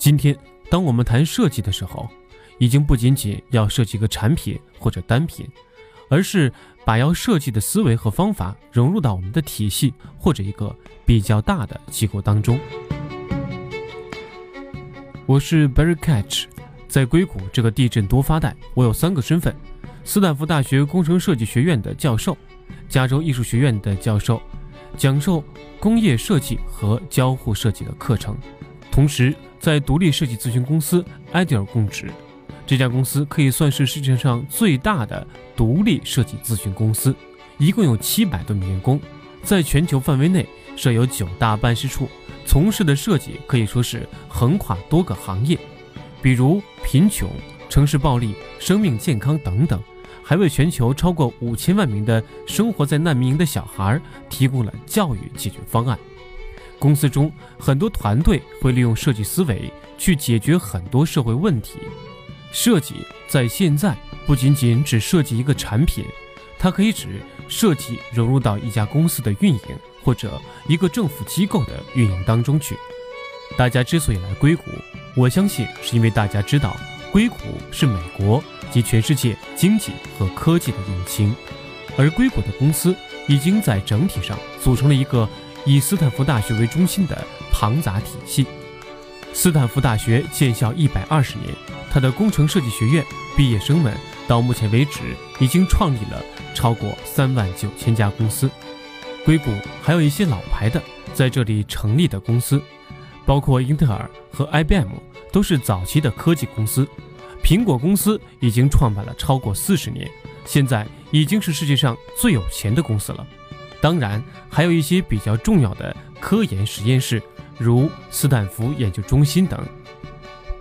今天，当我们谈设计的时候，已经不仅仅要设计一个产品或者单品，而是把要设计的思维和方法融入到我们的体系或者一个比较大的机构当中。我是 Barry Catch，在硅谷这个地震多发带，我有三个身份：斯坦福大学工程设计学院的教授，加州艺术学院的教授，讲授工业设计和交互设计的课程，同时在独立设计咨询公司 Ideal 供职。这家公司可以算是世界上最大的独立设计咨询公司，一共有七百多名员工，在全球范围内设有九大办事处。从事的设计可以说是横跨多个行业，比如贫穷、城市暴力、生命健康等等，还为全球超过五千万名的生活在难民营的小孩提供了教育解决方案。公司中很多团队会利用设计思维去解决很多社会问题。设计在现在不仅仅只设计一个产品，它可以指设计融入到一家公司的运营。或者一个政府机构的运营当中去。大家之所以来硅谷，我相信是因为大家知道硅谷是美国及全世界经济和科技的引擎，而硅谷的公司已经在整体上组成了一个以斯坦福大学为中心的庞杂体系。斯坦福大学建校一百二十年，它的工程设计学院毕业生们到目前为止已经创立了超过三万九千家公司。硅谷还有一些老牌的在这里成立的公司，包括英特尔和 IBM，都是早期的科技公司。苹果公司已经创办了超过四十年，现在已经是世界上最有钱的公司了。当然，还有一些比较重要的科研实验室，如斯坦福研究中心等。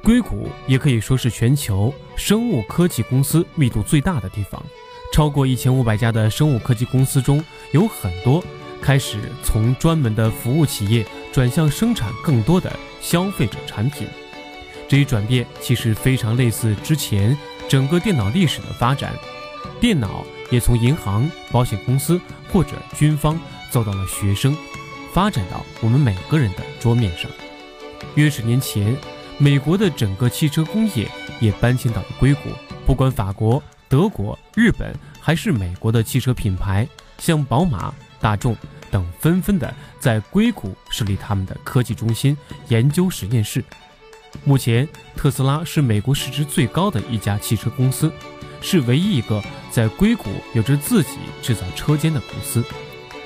硅谷也可以说是全球生物科技公司密度最大的地方。超过一千五百家的生物科技公司中有很多开始从专门的服务企业转向生产更多的消费者产品。这一转变其实非常类似之前整个电脑历史的发展，电脑也从银行、保险公司或者军方走到了学生，发展到我们每个人的桌面上。约十年前，美国的整个汽车工业也搬迁到了硅谷，不管法国。德国、日本还是美国的汽车品牌，像宝马、大众等，纷纷的在硅谷设立他们的科技中心、研究实验室。目前，特斯拉是美国市值最高的一家汽车公司，是唯一一个在硅谷有着自己制造车间的公司。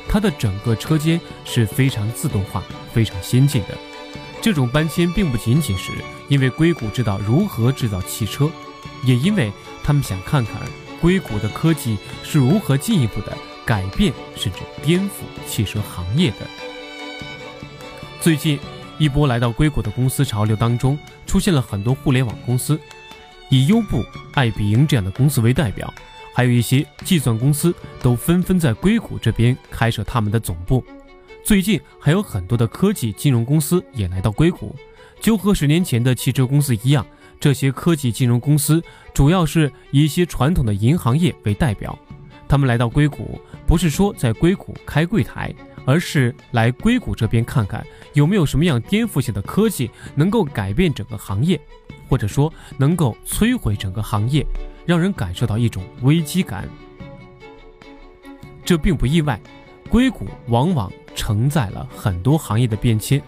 它的整个车间是非常自动化、非常先进的。这种搬迁并不仅仅是因为硅谷知道如何制造汽车，也因为。他们想看看硅谷的科技是如何进一步的改变甚至颠覆汽车行业的。最近，一波来到硅谷的公司潮流当中，出现了很多互联网公司，以优步、爱彼迎这样的公司为代表，还有一些计算公司都纷纷在硅谷这边开设他们的总部。最近，还有很多的科技金融公司也来到硅谷，就和十年前的汽车公司一样。这些科技金融公司主要是以一些传统的银行业为代表，他们来到硅谷，不是说在硅谷开柜台，而是来硅谷这边看看有没有什么样颠覆性的科技能够改变整个行业，或者说能够摧毁整个行业，让人感受到一种危机感。这并不意外，硅谷往往承载了很多行业的变迁。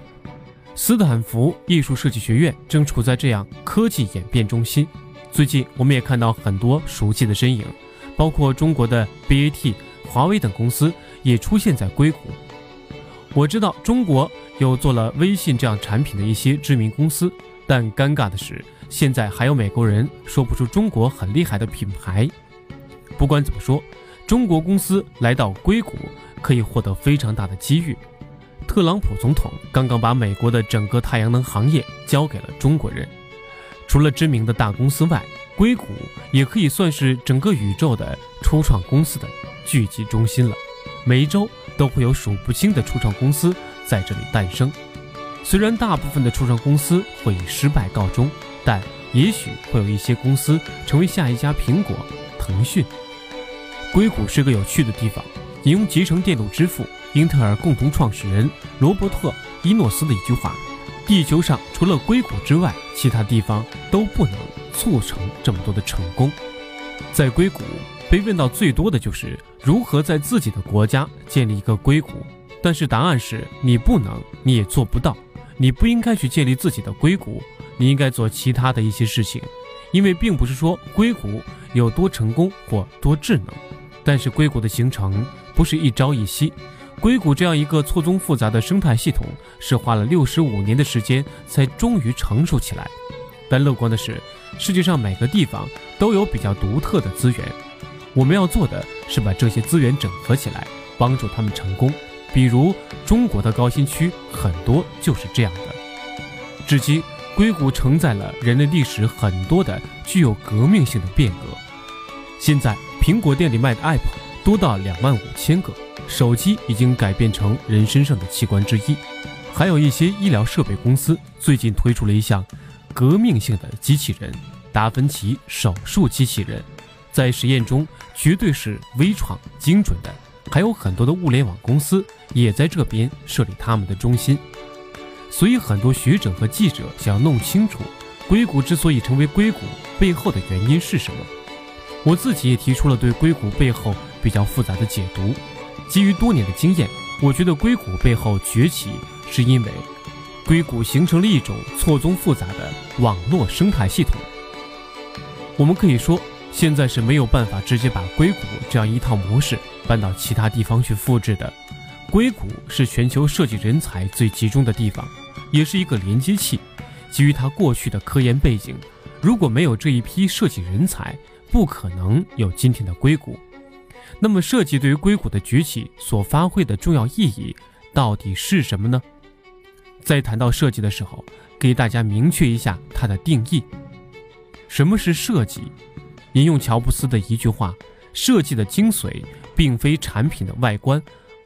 斯坦福艺术设计学院正处在这样科技演变中心。最近，我们也看到很多熟悉的身影，包括中国的 BAT、华为等公司也出现在硅谷。我知道中国有做了微信这样产品的一些知名公司，但尴尬的是，现在还有美国人说不出中国很厉害的品牌。不管怎么说，中国公司来到硅谷可以获得非常大的机遇。特朗普总统刚刚把美国的整个太阳能行业交给了中国人。除了知名的大公司外，硅谷也可以算是整个宇宙的初创公司的聚集中心了。每一周都会有数不清的初创公司在这里诞生。虽然大部分的初创公司会以失败告终，但也许会有一些公司成为下一家苹果、腾讯。硅谷是个有趣的地方。引用集成电路之父。英特尔共同创始人罗伯特·伊诺斯的一句话：“地球上除了硅谷之外，其他地方都不能促成这么多的成功。在硅谷被问到最多的就是如何在自己的国家建立一个硅谷，但是答案是你不能，你也做不到，你不应该去建立自己的硅谷，你应该做其他的一些事情，因为并不是说硅谷有多成功或多智能，但是硅谷的形成不是一朝一夕。硅谷这样一个错综复杂的生态系统，是花了六十五年的时间才终于成熟起来。但乐观的是，世界上每个地方都有比较独特的资源，我们要做的是把这些资源整合起来，帮助他们成功。比如中国的高新区，很多就是这样的。至今，硅谷承载了人类历史很多的具有革命性的变革。现在，苹果店里卖的 App 多到两万五千个。手机已经改变成人身上的器官之一，还有一些医疗设备公司最近推出了一项革命性的机器人——达芬奇手术机器人，在实验中绝对是微创精准的。还有很多的物联网公司也在这边设立他们的中心，所以很多学者和记者想要弄清楚硅谷之所以成为硅谷背后的原因是什么。我自己也提出了对硅谷背后比较复杂的解读。基于多年的经验，我觉得硅谷背后崛起是因为硅谷形成了一种错综复杂的网络生态系统。我们可以说，现在是没有办法直接把硅谷这样一套模式搬到其他地方去复制的。硅谷是全球设计人才最集中的地方，也是一个连接器。基于它过去的科研背景，如果没有这一批设计人才，不可能有今天的硅谷。那么，设计对于硅谷的崛起所发挥的重要意义到底是什么呢？在谈到设计的时候，给大家明确一下它的定义。什么是设计？引用乔布斯的一句话：“设计的精髓并非产品的外观，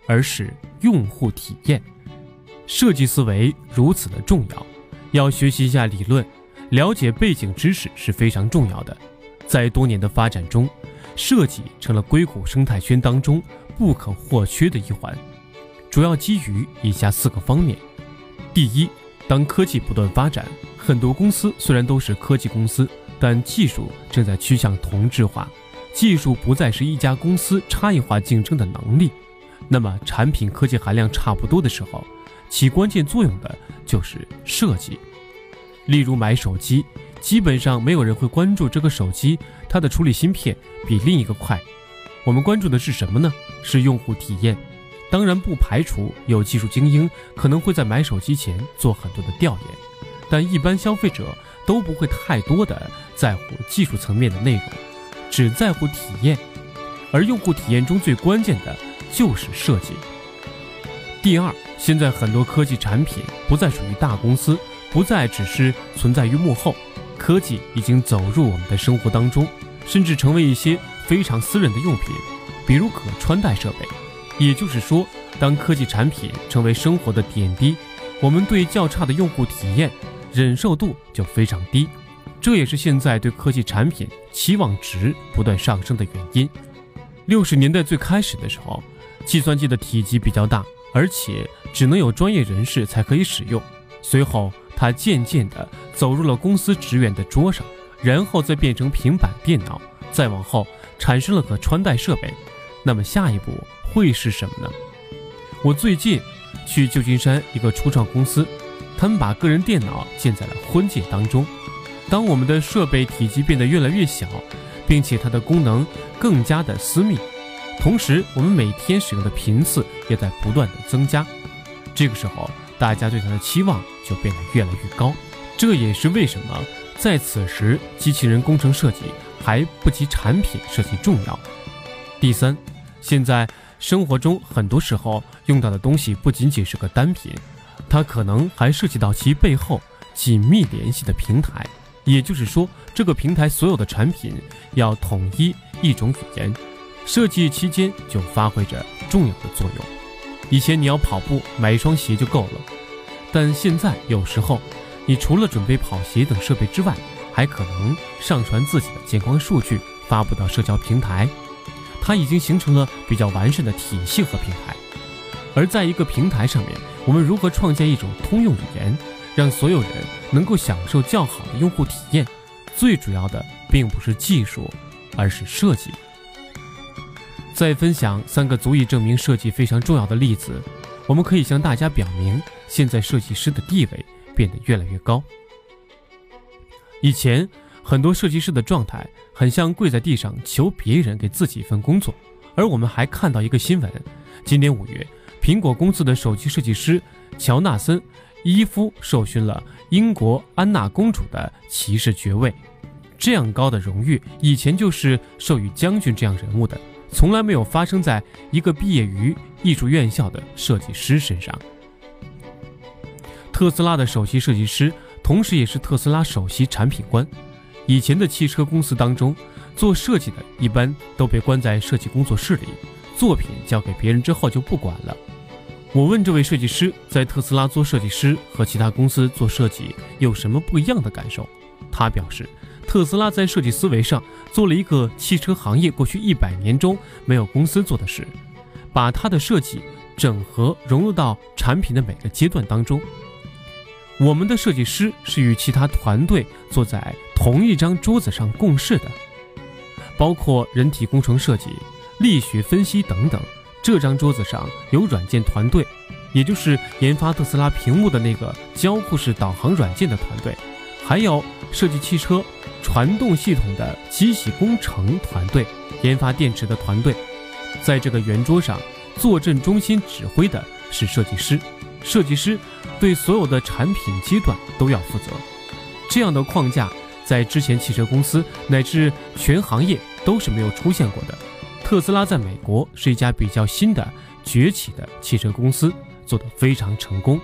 而是用户体验。”设计思维如此的重要，要学习一下理论，了解背景知识是非常重要的。在多年的发展中，设计成了硅谷生态圈当中不可或缺的一环，主要基于以下四个方面：第一，当科技不断发展，很多公司虽然都是科技公司，但技术正在趋向同质化，技术不再是一家公司差异化竞争的能力。那么，产品科技含量差不多的时候，起关键作用的就是设计。例如买手机。基本上没有人会关注这个手机它的处理芯片比另一个快，我们关注的是什么呢？是用户体验。当然不排除有技术精英可能会在买手机前做很多的调研，但一般消费者都不会太多的在乎技术层面的内容，只在乎体验。而用户体验中最关键的就是设计。第二，现在很多科技产品不再属于大公司，不再只是存在于幕后。科技已经走入我们的生活当中，甚至成为一些非常私人的用品，比如可穿戴设备。也就是说，当科技产品成为生活的点滴，我们对较差的用户体验忍受度就非常低。这也是现在对科技产品期望值不断上升的原因。六十年代最开始的时候，计算机的体积比较大，而且只能有专业人士才可以使用。随后，它渐渐地走入了公司职员的桌上，然后再变成平板电脑，再往后产生了可穿戴设备。那么下一步会是什么呢？我最近去旧金山一个初创公司，他们把个人电脑建在了婚戒当中。当我们的设备体积变得越来越小，并且它的功能更加的私密，同时我们每天使用的频次也在不断的增加。这个时候。大家对它的期望就变得越来越高，这也是为什么在此时机器人工程设计还不及产品设计重要。第三，现在生活中很多时候用到的东西不仅仅是个单品，它可能还涉及到其背后紧密联系的平台。也就是说，这个平台所有的产品要统一一种语言，设计期间就发挥着重要的作用。以前你要跑步买一双鞋就够了，但现在有时候，你除了准备跑鞋等设备之外，还可能上传自己的健康数据发布到社交平台。它已经形成了比较完善的体系和平台。而在一个平台上面，我们如何创建一种通用语言，让所有人能够享受较好的用户体验。最主要的并不是技术，而是设计。再分享三个足以证明设计非常重要的例子，我们可以向大家表明，现在设计师的地位变得越来越高。以前很多设计师的状态很像跪在地上求别人给自己一份工作，而我们还看到一个新闻：今年五月，苹果公司的首席设计师乔纳森·伊夫受勋了英国安娜公主的骑士爵位。这样高的荣誉，以前就是授予将军这样人物的。从来没有发生在一个毕业于艺术院校的设计师身上。特斯拉的首席设计师，同时也是特斯拉首席产品官。以前的汽车公司当中，做设计的一般都被关在设计工作室里，作品交给别人之后就不管了。我问这位设计师，在特斯拉做设计师和其他公司做设计有什么不一样的感受？他表示。特斯拉在设计思维上做了一个汽车行业过去一百年中没有公司做的事，把他的设计整合融入到产品的每个阶段当中。我们的设计师是与其他团队坐在同一张桌子上共事的，包括人体工程设计、力学分析等等。这张桌子上有软件团队，也就是研发特斯拉屏幕的那个交互式导航软件的团队，还有设计汽车。传动系统的机器工程团队、研发电池的团队，在这个圆桌上坐镇中心指挥的是设计师。设计师对所有的产品阶段都要负责。这样的框架在之前汽车公司乃至全行业都是没有出现过的。特斯拉在美国是一家比较新的崛起的汽车公司，做得非常成功。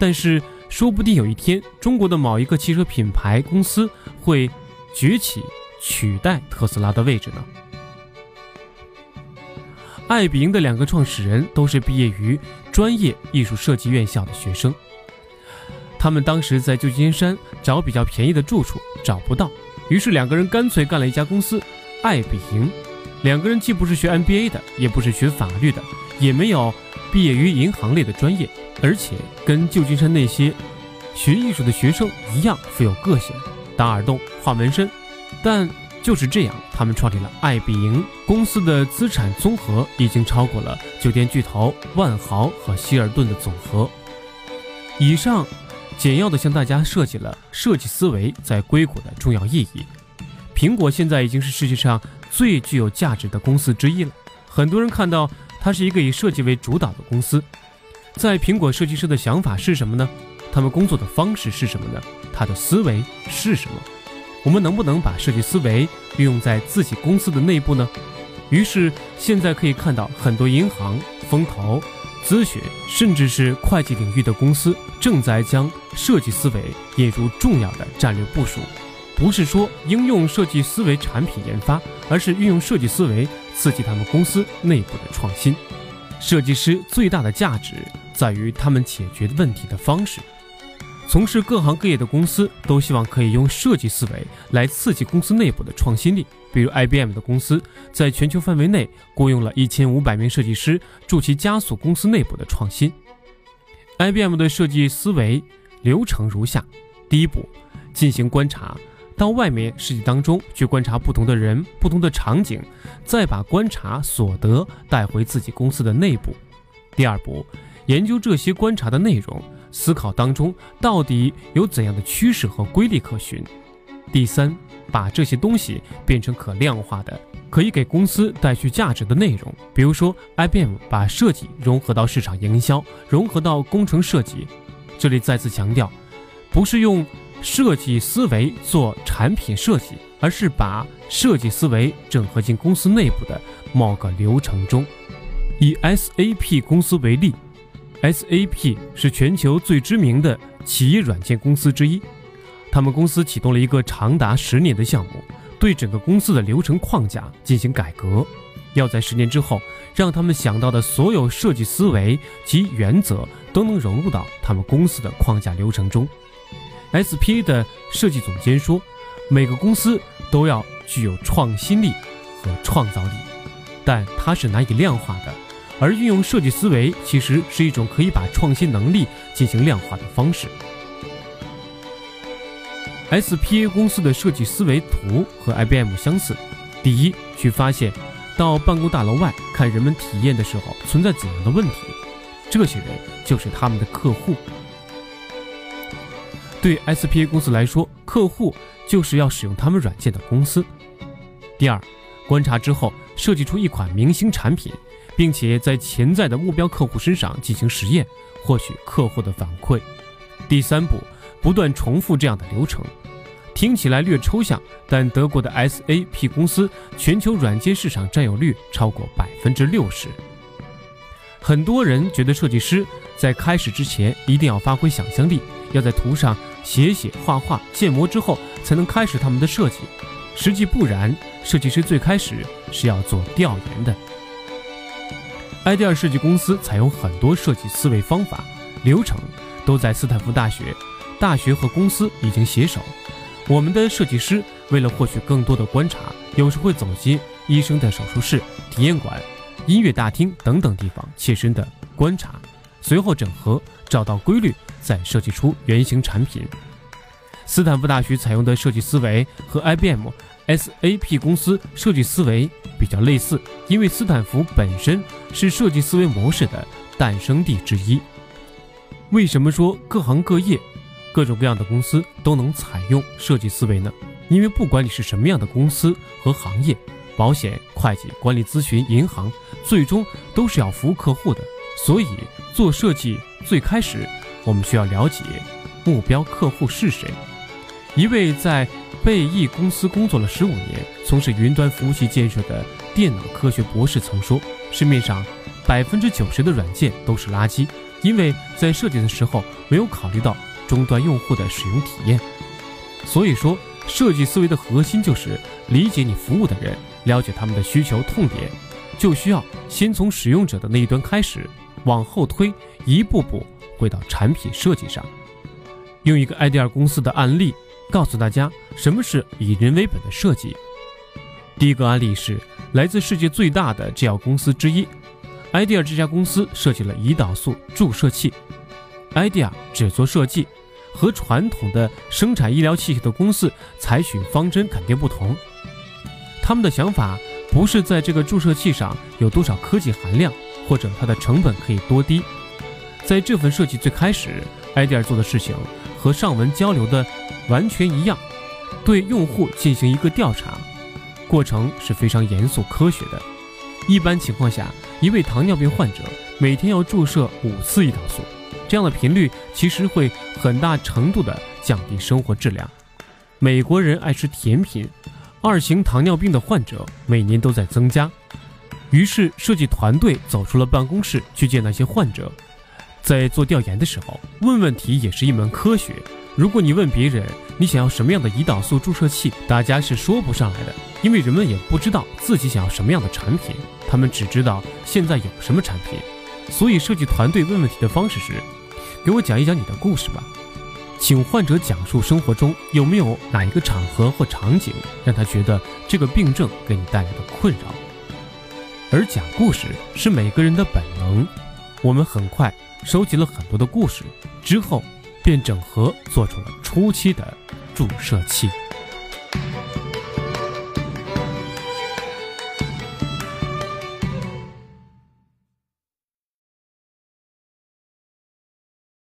但是说不定有一天，中国的某一个汽车品牌公司会。崛起取代特斯拉的位置呢？爱彼迎的两个创始人都是毕业于专业艺术设计院校的学生。他们当时在旧金山找比较便宜的住处，找不到，于是两个人干脆干了一家公司——爱彼迎。两个人既不是学 MBA 的，也不是学法律的，也没有毕业于银行类的专业，而且跟旧金山那些学艺术的学生一样，富有个性。打耳洞、画纹身，但就是这样，他们创立了爱彼迎公司的资产综合已经超过了酒店巨头万豪和希尔顿的总和。以上简要的向大家设计了设计思维在硅谷的重要意义。苹果现在已经是世界上最具有价值的公司之一了。很多人看到它是一个以设计为主导的公司，在苹果设计师的想法是什么呢？他们工作的方式是什么呢？他的思维是什么？我们能不能把设计思维运用在自己公司的内部呢？于是现在可以看到，很多银行、风投、咨询，甚至是会计领域的公司，正在将设计思维引入重要的战略部署。不是说应用设计思维产品研发，而是运用设计思维刺激他们公司内部的创新。设计师最大的价值在于他们解决问题的方式。从事各行各业的公司都希望可以用设计思维来刺激公司内部的创新力。比如 IBM 的公司在全球范围内雇佣了一千五百名设计师，助其加速公司内部的创新。IBM 的设计思维流程如下：第一步，进行观察，到外面世界当中去观察不同的人、不同的场景，再把观察所得带回自己公司的内部。第二步，研究这些观察的内容。思考当中到底有怎样的趋势和规律可循？第三，把这些东西变成可量化的、可以给公司带去价值的内容。比如说，IBM 把设计融合到市场营销，融合到工程设计。这里再次强调，不是用设计思维做产品设计，而是把设计思维整合进公司内部的某个流程中。以 SAP 公司为例。SAP 是全球最知名的企业软件公司之一，他们公司启动了一个长达十年的项目，对整个公司的流程框架进行改革，要在十年之后，让他们想到的所有设计思维及原则都能融入到他们公司的框架流程中。SPA 的设计总监说：“每个公司都要具有创新力和创造力，但它是难以量化的。”而运用设计思维，其实是一种可以把创新能力进行量化的方式。SPA 公司的设计思维图和 IBM 相似。第一，去发现到办公大楼外看人们体验的时候存在怎样的问题，这些人就是他们的客户。对 SPA 公司来说，客户就是要使用他们软件的公司。第二，观察之后设计出一款明星产品，并且在潜在的目标客户身上进行实验，获取客户的反馈。第三步，不断重复这样的流程。听起来略抽象，但德国的 SAP 公司全球软件市场占有率超过百分之六十。很多人觉得设计师在开始之前一定要发挥想象力，要在图上写写画画、建模之后才能开始他们的设计。实际不然，设计师最开始是要做调研的。埃迪尔设计公司采用很多设计思维方法、流程，都在斯坦福大学。大学和公司已经携手。我们的设计师为了获取更多的观察，有时会走进医生的手术室、体验馆、音乐大厅等等地方，切身的观察，随后整合，找到规律，再设计出原型产品。斯坦福大学采用的设计思维和 IBM、SAP 公司设计思维比较类似，因为斯坦福本身是设计思维模式的诞生地之一。为什么说各行各业？各种各样的公司都能采用设计思维呢，因为不管你是什么样的公司和行业，保险、会计、管理咨询、银行，最终都是要服务客户的。所以做设计最开始，我们需要了解目标客户是谁。一位在贝易公司工作了十五年，从事云端服务器建设的电脑科学博士曾说：“市面上百分之九十的软件都是垃圾，因为在设计的时候没有考虑到。”终端用户的使用体验，所以说设计思维的核心就是理解你服务的人，了解他们的需求痛点，就需要先从使用者的那一端开始，往后推，一步步回到产品设计上。用一个 IDEA 公司的案例告诉大家什么是以人为本的设计。第一个案例是来自世界最大的制药公司之一，IDEA 这家公司设计了胰岛素注射器。idea 只做设计，和传统的生产医疗器械的公司采取方针肯定不同。他们的想法不是在这个注射器上有多少科技含量，或者它的成本可以多低。在这份设计最开始埃迪尔做的事情和上文交流的完全一样，对用户进行一个调查，过程是非常严肃科学的。一般情况下，一位糖尿病患者每天要注射五次胰岛素。这样的频率其实会很大程度的降低生活质量。美国人爱吃甜品，二型糖尿病的患者每年都在增加。于是设计团队走出了办公室去见那些患者。在做调研的时候，问问题也是一门科学。如果你问别人你想要什么样的胰岛素注射器，大家是说不上来的，因为人们也不知道自己想要什么样的产品，他们只知道现在有什么产品。所以，设计团队问问题的方式是：给我讲一讲你的故事吧，请患者讲述生活中有没有哪一个场合或场景让他觉得这个病症给你带来的困扰。而讲故事是每个人的本能。我们很快收集了很多的故事，之后便整合做出了初期的注射器。